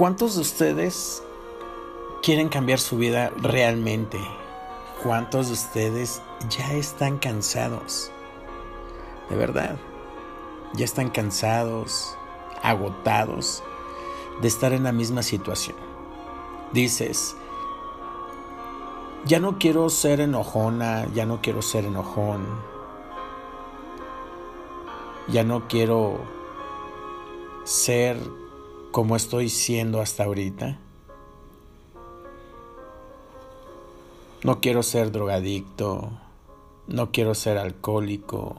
¿Cuántos de ustedes quieren cambiar su vida realmente? ¿Cuántos de ustedes ya están cansados? De verdad, ya están cansados, agotados de estar en la misma situación. Dices, ya no quiero ser enojona, ya no quiero ser enojón, ya no quiero ser como estoy siendo hasta ahorita. No quiero ser drogadicto, no quiero ser alcohólico,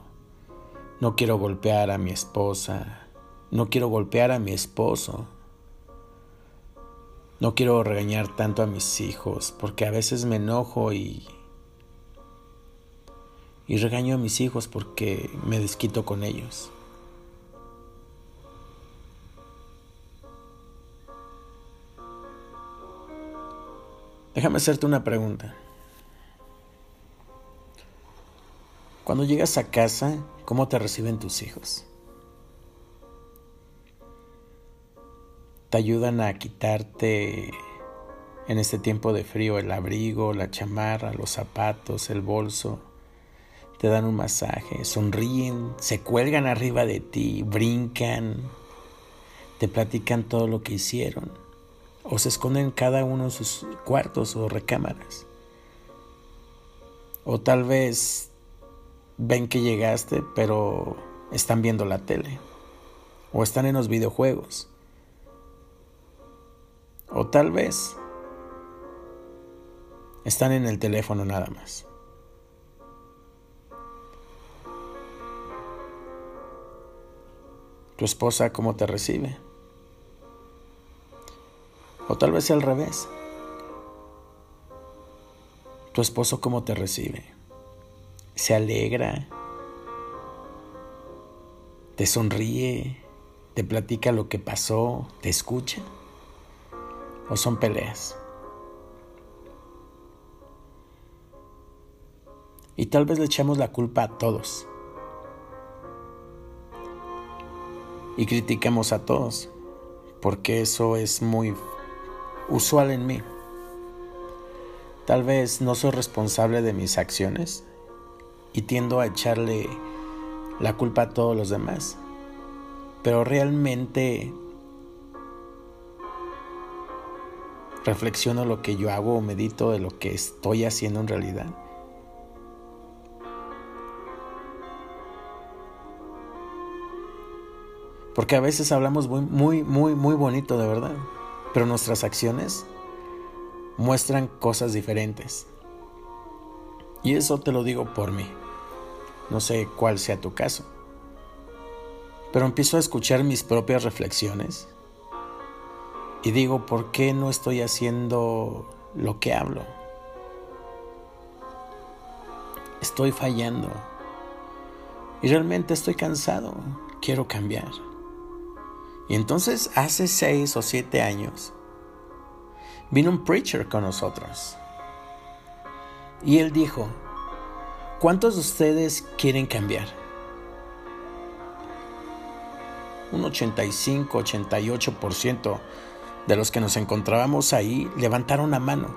no quiero golpear a mi esposa, no quiero golpear a mi esposo, no quiero regañar tanto a mis hijos porque a veces me enojo y y regaño a mis hijos porque me desquito con ellos. Déjame hacerte una pregunta. Cuando llegas a casa, ¿cómo te reciben tus hijos? ¿Te ayudan a quitarte en este tiempo de frío el abrigo, la chamarra, los zapatos, el bolso? Te dan un masaje, sonríen, se cuelgan arriba de ti, brincan, te platican todo lo que hicieron o se esconden cada uno en sus cuartos o recámaras. O tal vez ven que llegaste, pero están viendo la tele. O están en los videojuegos. O tal vez están en el teléfono nada más. ¿Tu esposa cómo te recibe? O tal vez al revés. Tu esposo cómo te recibe. Se alegra. Te sonríe. Te platica lo que pasó. Te escucha. O son peleas. Y tal vez le echamos la culpa a todos. Y criticamos a todos. Porque eso es muy usual en mí. Tal vez no soy responsable de mis acciones y tiendo a echarle la culpa a todos los demás. Pero realmente reflexiono lo que yo hago o medito de lo que estoy haciendo en realidad. Porque a veces hablamos muy, muy, muy, muy bonito, de verdad pero nuestras acciones muestran cosas diferentes. Y eso te lo digo por mí. No sé cuál sea tu caso. Pero empiezo a escuchar mis propias reflexiones y digo, ¿por qué no estoy haciendo lo que hablo? Estoy fallando. Y realmente estoy cansado. Quiero cambiar. Y entonces hace seis o siete años vino un preacher con nosotros. Y él dijo, ¿cuántos de ustedes quieren cambiar? Un 85, 88% de los que nos encontrábamos ahí levantaron la mano.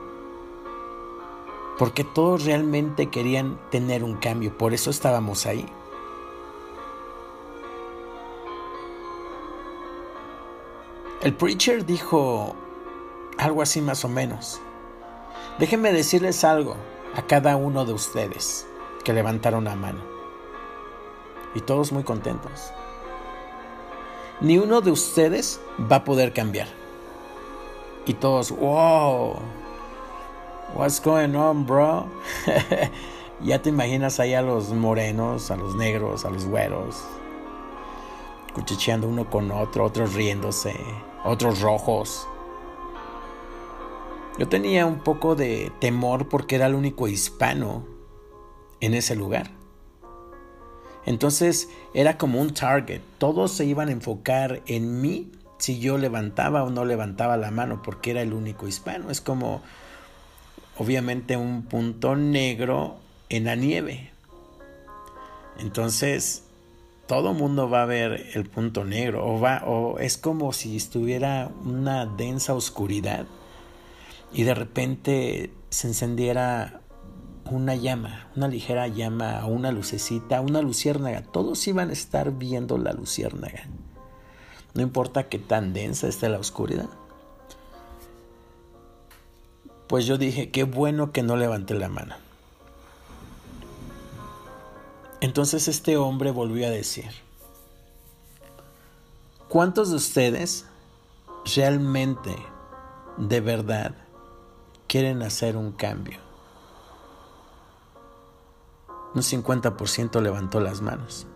Porque todos realmente querían tener un cambio, por eso estábamos ahí. El preacher dijo algo así más o menos. Déjenme decirles algo a cada uno de ustedes que levantaron la mano. Y todos muy contentos. Ni uno de ustedes va a poder cambiar. Y todos, wow, what's going on, bro? ya te imaginas ahí a los morenos, a los negros, a los güeros, cuchicheando uno con otro, otros riéndose, otros rojos. Yo tenía un poco de temor porque era el único hispano en ese lugar. Entonces era como un target. Todos se iban a enfocar en mí si yo levantaba o no levantaba la mano porque era el único hispano. Es como obviamente un punto negro en la nieve. Entonces todo mundo va a ver el punto negro o va o es como si estuviera una densa oscuridad y de repente se encendiera una llama, una ligera llama, una lucecita, una luciérnaga. Todos iban a estar viendo la luciérnaga. No importa qué tan densa esté la oscuridad. Pues yo dije, qué bueno que no levanté la mano. Entonces este hombre volvió a decir, ¿cuántos de ustedes realmente, de verdad, quieren hacer un cambio? Un 50% levantó las manos.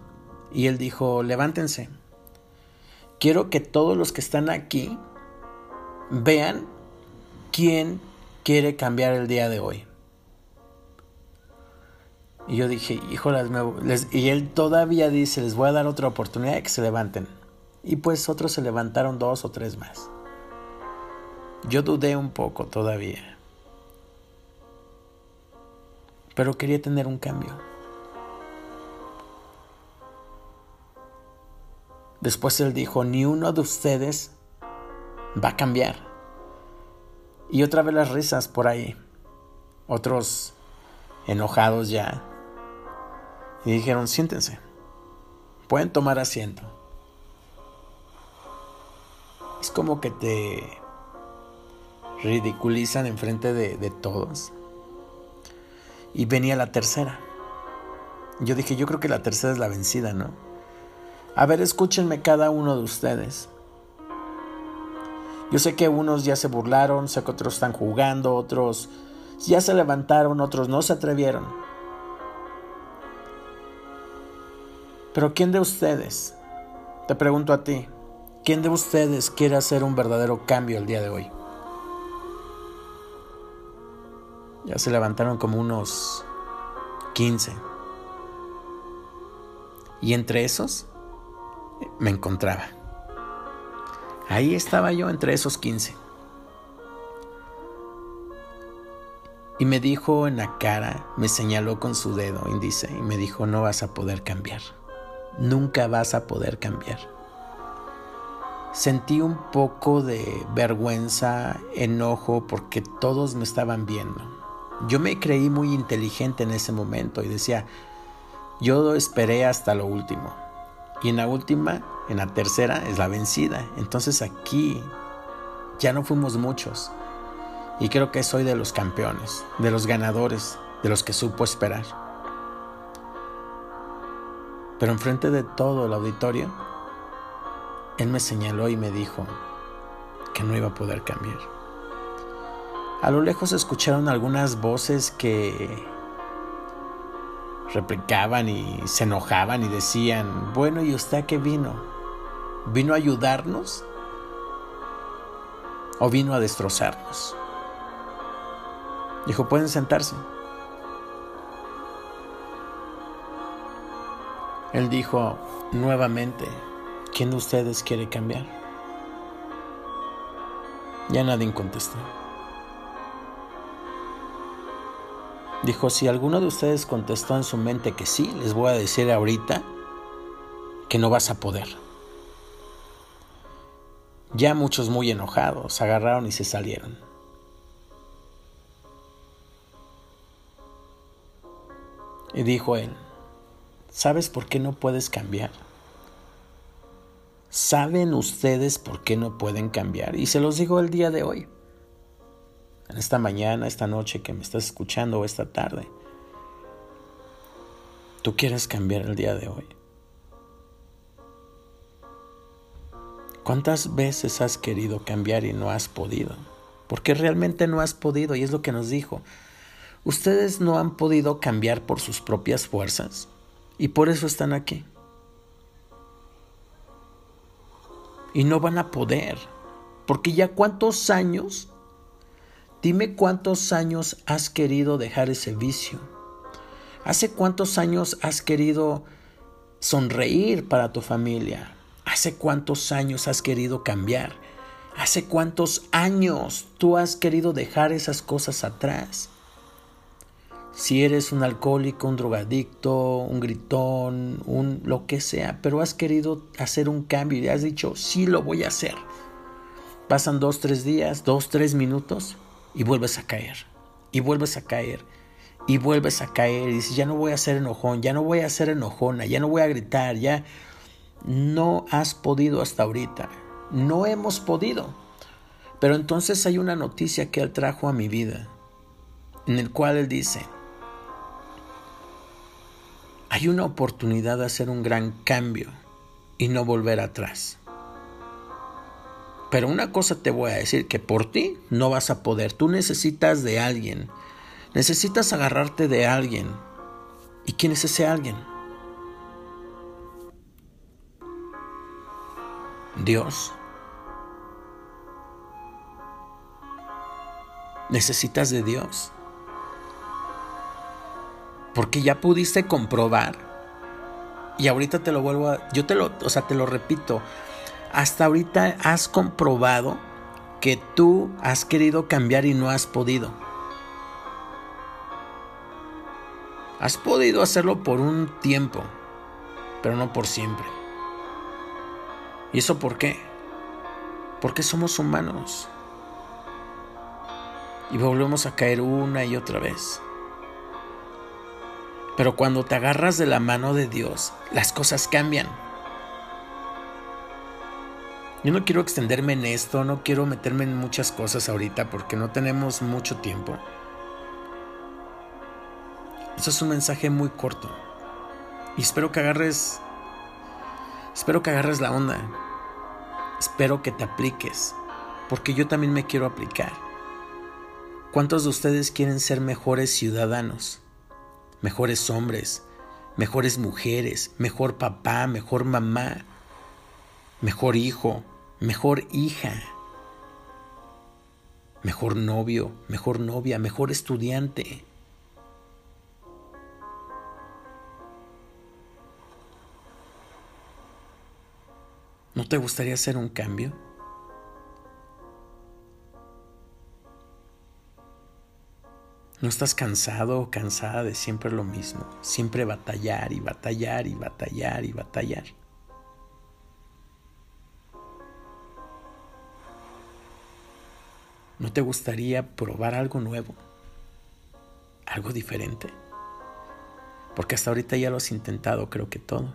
Y él dijo, levántense. Quiero que todos los que están aquí vean quién quiere cambiar el día de hoy. Y yo dije, híjolas, y él todavía dice, les voy a dar otra oportunidad de que se levanten. Y pues otros se levantaron dos o tres más. Yo dudé un poco todavía. Pero quería tener un cambio. Después él dijo, ni uno de ustedes va a cambiar. Y otra vez las risas por ahí. Otros enojados ya y dijeron, siéntense, pueden tomar asiento. Es como que te ridiculizan enfrente de, de todos. Y venía la tercera. Yo dije, yo creo que la tercera es la vencida, ¿no? A ver, escúchenme cada uno de ustedes. Yo sé que unos ya se burlaron, sé que otros están jugando, otros ya se levantaron, otros no se atrevieron. Pero ¿quién de ustedes, te pregunto a ti, quién de ustedes quiere hacer un verdadero cambio el día de hoy? Ya se levantaron como unos 15. Y entre esos me encontraba. Ahí estaba yo entre esos 15. Y me dijo en la cara, me señaló con su dedo índice y me dijo, no vas a poder cambiar nunca vas a poder cambiar. Sentí un poco de vergüenza, enojo, porque todos me estaban viendo. Yo me creí muy inteligente en ese momento y decía, yo esperé hasta lo último. Y en la última, en la tercera, es la vencida. Entonces aquí ya no fuimos muchos. Y creo que soy de los campeones, de los ganadores, de los que supo esperar. Pero enfrente de todo el auditorio, él me señaló y me dijo que no iba a poder cambiar. A lo lejos escucharon algunas voces que replicaban y se enojaban y decían, bueno, ¿y usted qué vino? ¿Vino a ayudarnos? ¿O vino a destrozarnos? Dijo, pueden sentarse. Él dijo nuevamente, ¿quién de ustedes quiere cambiar? Ya nadie contestó. Dijo, si alguno de ustedes contestó en su mente que sí, les voy a decir ahorita que no vas a poder. Ya muchos muy enojados agarraron y se salieron. Y dijo él, ¿Sabes por qué no puedes cambiar? ¿Saben ustedes por qué no pueden cambiar? Y se los digo el día de hoy. En esta mañana, esta noche que me estás escuchando o esta tarde. ¿Tú quieres cambiar el día de hoy? ¿Cuántas veces has querido cambiar y no has podido? Porque realmente no has podido y es lo que nos dijo. Ustedes no han podido cambiar por sus propias fuerzas. Y por eso están aquí. Y no van a poder. Porque ya cuántos años, dime cuántos años has querido dejar ese vicio. ¿Hace cuántos años has querido sonreír para tu familia? ¿Hace cuántos años has querido cambiar? ¿Hace cuántos años tú has querido dejar esas cosas atrás? Si eres un alcohólico, un drogadicto, un gritón, un lo que sea, pero has querido hacer un cambio y has dicho, sí lo voy a hacer. Pasan dos, tres días, dos, tres minutos y vuelves a caer, y vuelves a caer, y vuelves a caer, y dices, ya no voy a ser enojón, ya no voy a ser enojona, ya no voy a gritar, ya no has podido hasta ahorita, no hemos podido. Pero entonces hay una noticia que él trajo a mi vida, en el cual él dice, hay una oportunidad de hacer un gran cambio y no volver atrás. Pero una cosa te voy a decir, que por ti no vas a poder. Tú necesitas de alguien. Necesitas agarrarte de alguien. ¿Y quién es ese alguien? Dios. Necesitas de Dios. Porque ya pudiste comprobar. Y ahorita te lo vuelvo a. Yo te lo. O sea, te lo repito. Hasta ahorita has comprobado que tú has querido cambiar y no has podido. Has podido hacerlo por un tiempo, pero no por siempre. ¿Y eso por qué? Porque somos humanos. Y volvemos a caer una y otra vez. Pero cuando te agarras de la mano de Dios, las cosas cambian. Yo no quiero extenderme en esto, no quiero meterme en muchas cosas ahorita porque no tenemos mucho tiempo. Eso es un mensaje muy corto. Y espero que agarres espero que agarres la onda. Espero que te apliques, porque yo también me quiero aplicar. ¿Cuántos de ustedes quieren ser mejores ciudadanos? Mejores hombres, mejores mujeres, mejor papá, mejor mamá, mejor hijo, mejor hija, mejor novio, mejor novia, mejor estudiante. ¿No te gustaría hacer un cambio? ¿No estás cansado o cansada de siempre lo mismo? Siempre batallar y batallar y batallar y batallar. ¿No te gustaría probar algo nuevo? ¿Algo diferente? Porque hasta ahorita ya lo has intentado, creo que todo.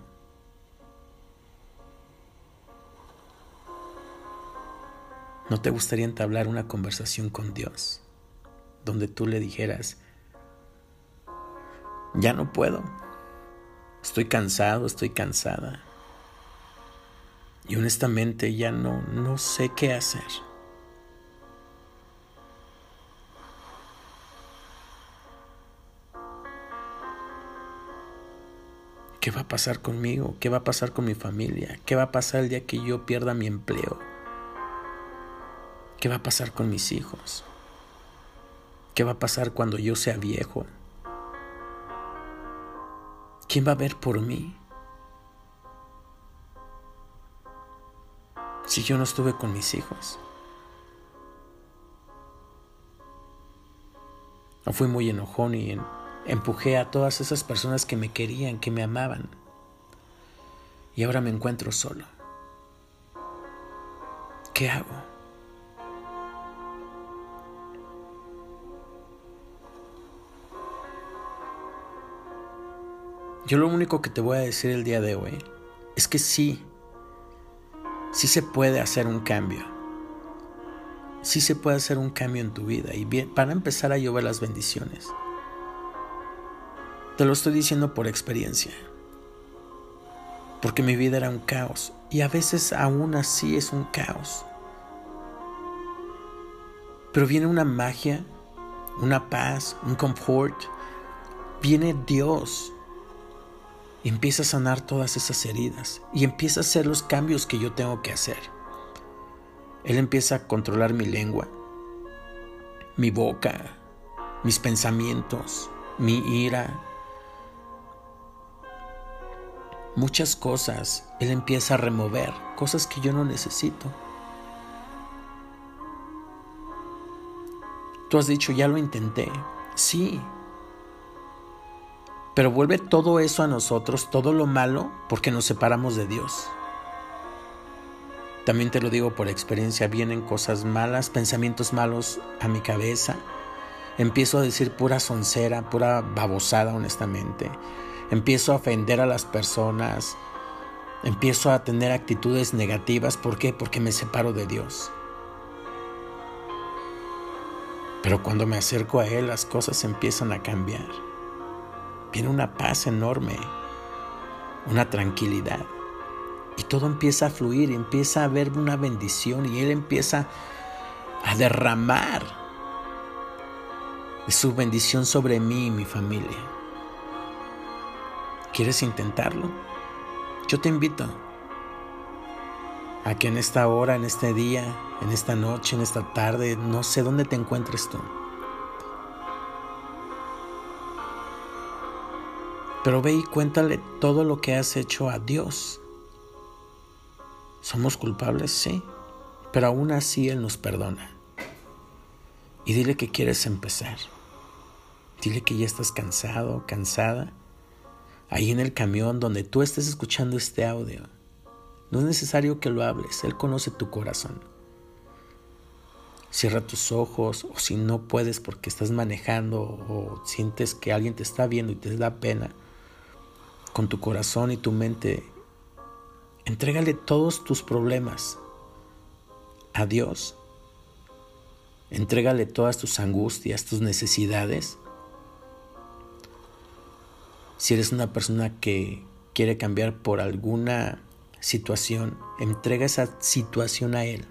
¿No te gustaría entablar una conversación con Dios? Donde tú le dijeras, ya no puedo, estoy cansado, estoy cansada. Y honestamente ya no, no sé qué hacer. ¿Qué va a pasar conmigo? ¿Qué va a pasar con mi familia? ¿Qué va a pasar el día que yo pierda mi empleo? ¿Qué va a pasar con mis hijos? ¿Qué va a pasar cuando yo sea viejo? ¿Quién va a ver por mí? Si yo no estuve con mis hijos. No fui muy enojón y empujé a todas esas personas que me querían, que me amaban. Y ahora me encuentro solo. ¿Qué hago? Yo lo único que te voy a decir el día de hoy es que sí, sí se puede hacer un cambio. Sí se puede hacer un cambio en tu vida y para empezar a llover las bendiciones. Te lo estoy diciendo por experiencia. Porque mi vida era un caos y a veces aún así es un caos. Pero viene una magia, una paz, un confort. Viene Dios empieza a sanar todas esas heridas y empieza a hacer los cambios que yo tengo que hacer. Él empieza a controlar mi lengua, mi boca, mis pensamientos, mi ira. Muchas cosas Él empieza a remover, cosas que yo no necesito. Tú has dicho, ya lo intenté. Sí, Pero vuelve todo eso a nosotros, todo lo malo, porque nos separamos de Dios. También te lo digo por experiencia, vienen cosas malas, pensamientos malos a mi cabeza. Empiezo a decir pura soncera, pura babosada, honestamente. Empiezo a ofender a las personas. Empiezo a tener actitudes negativas. ¿Por qué? Porque me separo de Dios. Pero cuando me acerco a Él, las cosas empiezan a cambiar. Viene una paz enorme, una tranquilidad. Y todo empieza a fluir, empieza a haber una bendición y Él empieza a derramar su bendición sobre mí y mi familia. ¿Quieres intentarlo? Yo te invito a que en esta hora, en este día, en esta noche, en esta tarde, no sé dónde te encuentres tú. Pero ve y cuéntale todo lo que has hecho a Dios somos culpables, sí, pero aún así Él nos perdona. Y dile que quieres empezar. Dile que ya estás cansado, cansada. Ahí en el camión donde tú estés escuchando este audio. No es necesario que lo hables, Él conoce tu corazón. Cierra tus ojos o si no puedes porque estás manejando o sientes que alguien te está viendo y te da pena, con tu corazón y tu mente Entrégale todos tus problemas a Dios. Entrégale todas tus angustias, tus necesidades. Si eres una persona que quiere cambiar por alguna situación, entrega esa situación a Él.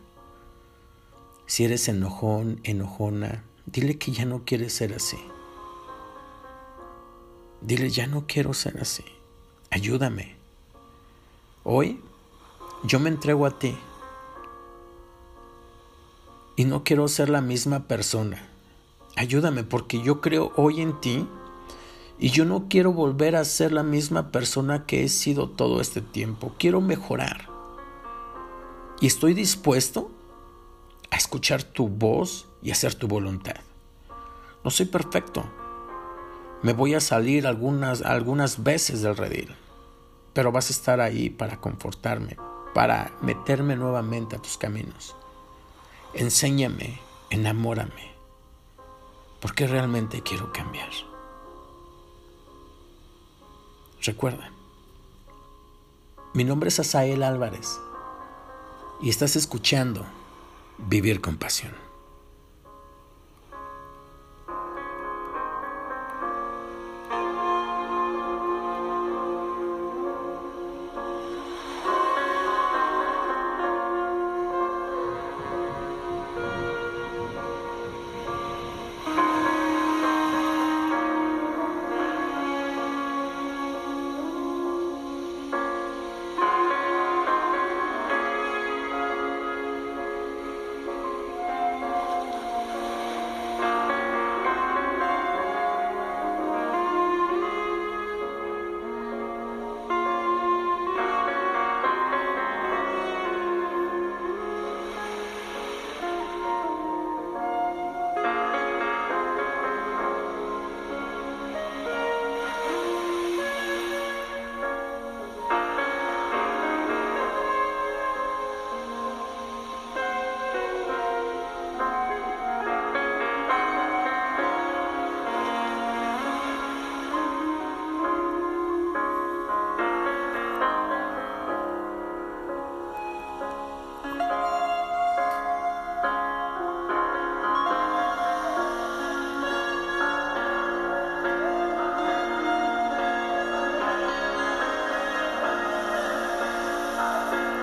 Si eres enojón, enojona, dile que ya no quieres ser así. Dile, ya no quiero ser así. Ayúdame. Hoy yo me entrego a ti y no quiero ser la misma persona. Ayúdame porque yo creo hoy en ti y yo no quiero volver a ser la misma persona que he sido todo este tiempo. Quiero mejorar. Y estoy dispuesto a escuchar tu voz y hacer tu voluntad. No soy perfecto. Me voy a salir algunas, algunas veces del redil pero vas a estar ahí para confortarme, para meterme nuevamente a tus caminos. Enséñame, enamórame, porque realmente quiero cambiar. Recuerda, mi nombre es Asael Álvarez y estás escuchando Vivir con Pasión.